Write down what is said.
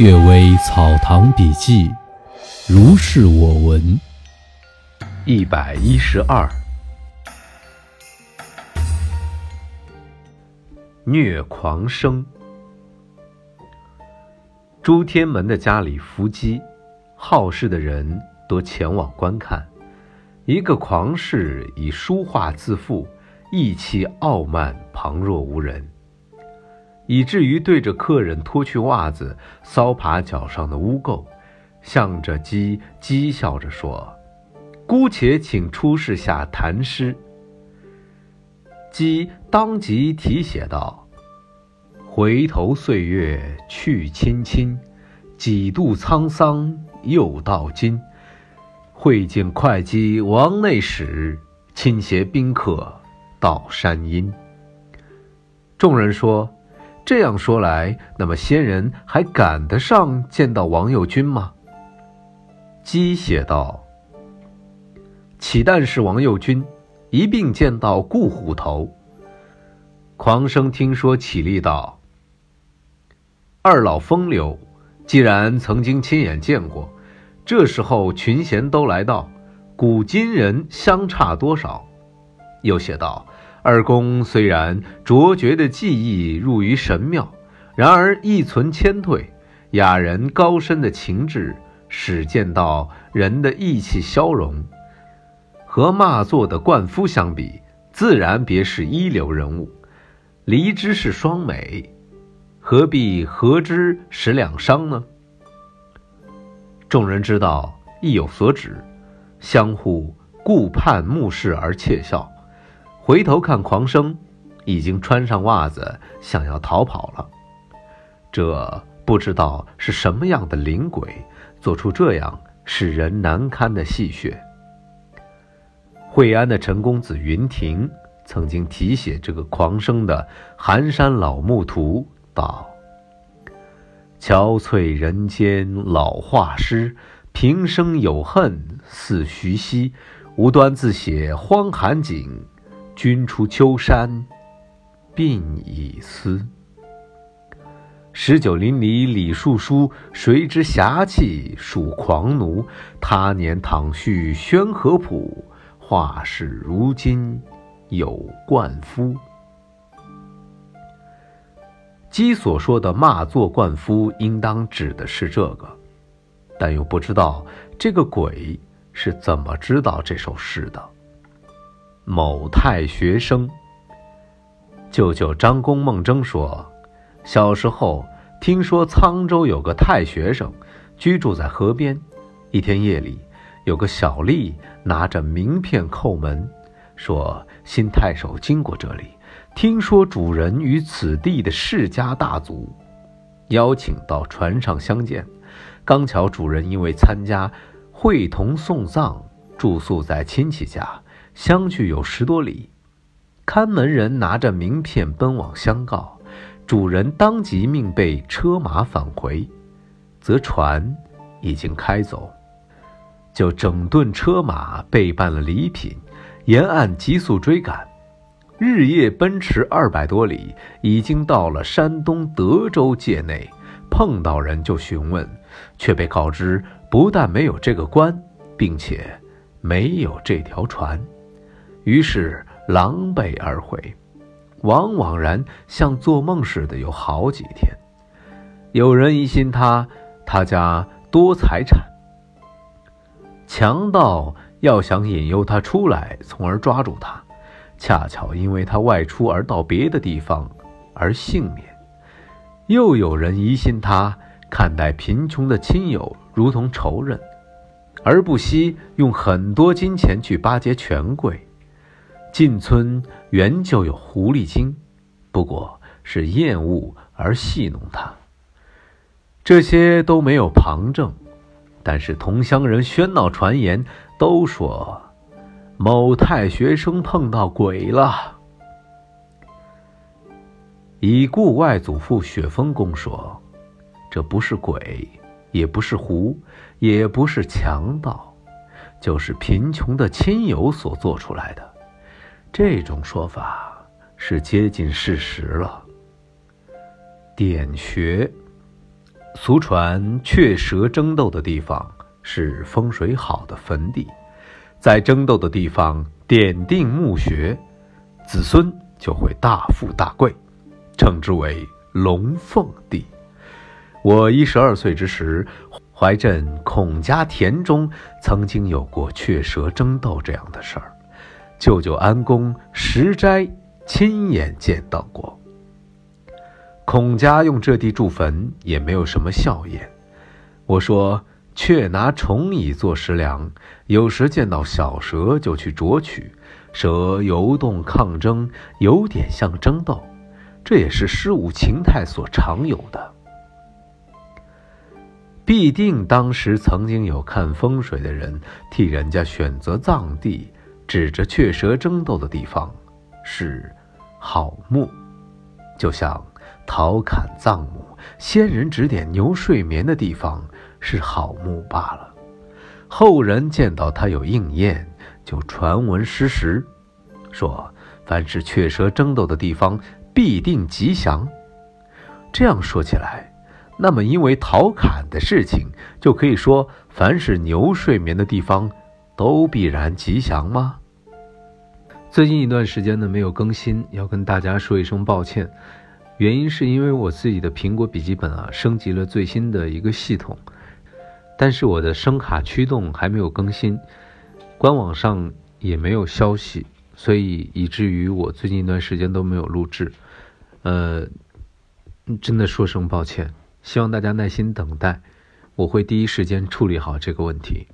《阅微草堂笔记》，如是我闻。一百一十二，虐狂生。朱天门的家里伏击，好事的人多前往观看。一个狂士以书画自负，意气傲慢，旁若无人。以至于对着客人脱去袜子，搔爬脚上的污垢，向着鸡讥笑着说：“姑且请出示下谈诗。”鸡当即题写道：“回头岁月去亲亲，几度沧桑又到今。会见会稽王内史，亲携宾客到山阴。”众人说。这样说来，那么仙人还赶得上见到王右军吗？姬写道：“岂但是王右军，一并见到顾虎头。”狂生听说，起立道：“二老风流，既然曾经亲眼见过，这时候群贤都来到，古今人相差多少？”又写道。二公虽然卓绝的技艺入于神妙，然而亦存谦退，雅人高深的情志，使见到人的意气消融。和骂作的冠夫相比，自然别是一流人物。离之是双美，何必合之使两伤呢？众人知道意有所指，相互顾盼目视而窃笑。回头看，狂生已经穿上袜子，想要逃跑了。这不知道是什么样的灵鬼，做出这样使人难堪的戏谑。惠安的陈公子云亭曾经题写这个狂生的《寒山老木图》，道：“憔悴人间老画师，平生有恨似徐熙，无端自写荒寒景。”君出秋山，鬓已丝。十九邻里李树书，谁知侠气属狂奴？他年倘续宣和谱，画室如今有冠夫。姬所说的骂作冠夫，应当指的是这个，但又不知道这个鬼是怎么知道这首诗的。某太学生，舅舅张公孟征说，小时候听说沧州有个太学生，居住在河边。一天夜里，有个小吏拿着名片叩门，说新太守经过这里，听说主人与此地的世家大族，邀请到船上相见。刚巧主人因为参加会同送葬，住宿在亲戚家。相距有十多里，看门人拿着名片奔往相告，主人当即命备车马返回，则船已经开走，就整顿车马备办了礼品，沿岸急速追赶，日夜奔驰二百多里，已经到了山东德州界内，碰到人就询问，却被告知不但没有这个官，并且没有这条船。于是狼狈而回，往往然像做梦似的，有好几天。有人疑心他，他家多财产，强盗要想引诱他出来，从而抓住他，恰巧因为他外出而到别的地方而幸免。又有人疑心他看待贫穷的亲友如同仇人，而不惜用很多金钱去巴结权贵。进村原就有狐狸精，不过是厌恶而戏弄他。这些都没有旁证，但是同乡人喧闹传言，都说某太学生碰到鬼了。已故外祖父雪峰公说：“这不是鬼，也不是狐，也不是强盗，就是贫穷的亲友所做出来的。”这种说法是接近事实了。点穴，俗传雀蛇争斗的地方是风水好的坟地，在争斗的地方点定墓穴，子孙就会大富大贵，称之为龙凤地。我一十二岁之时，怀镇孔家田中曾经有过雀蛇争斗这样的事儿，舅舅安公石斋亲眼见到过。孔家用这地筑坟也没有什么笑言。我说：“却拿虫蚁做食粮，有时见到小蛇就去啄取。蛇游动抗争，有点像争斗，这也是诗舞情态所常有的。必定当时曾经有看风水的人替人家选择葬地，指着雀蛇争斗的地方是好墓，就像。”陶侃葬墓，先人指点牛睡眠的地方是好墓罢了。后人见到它有应验，就传闻失实，说凡是雀蛇争斗的地方必定吉祥。这样说起来，那么因为陶侃的事情，就可以说凡是牛睡眠的地方都必然吉祥吗？最近一段时间呢没有更新，要跟大家说一声抱歉。原因是因为我自己的苹果笔记本啊升级了最新的一个系统，但是我的声卡驱动还没有更新，官网上也没有消息，所以以至于我最近一段时间都没有录制，呃，真的说声抱歉，希望大家耐心等待，我会第一时间处理好这个问题。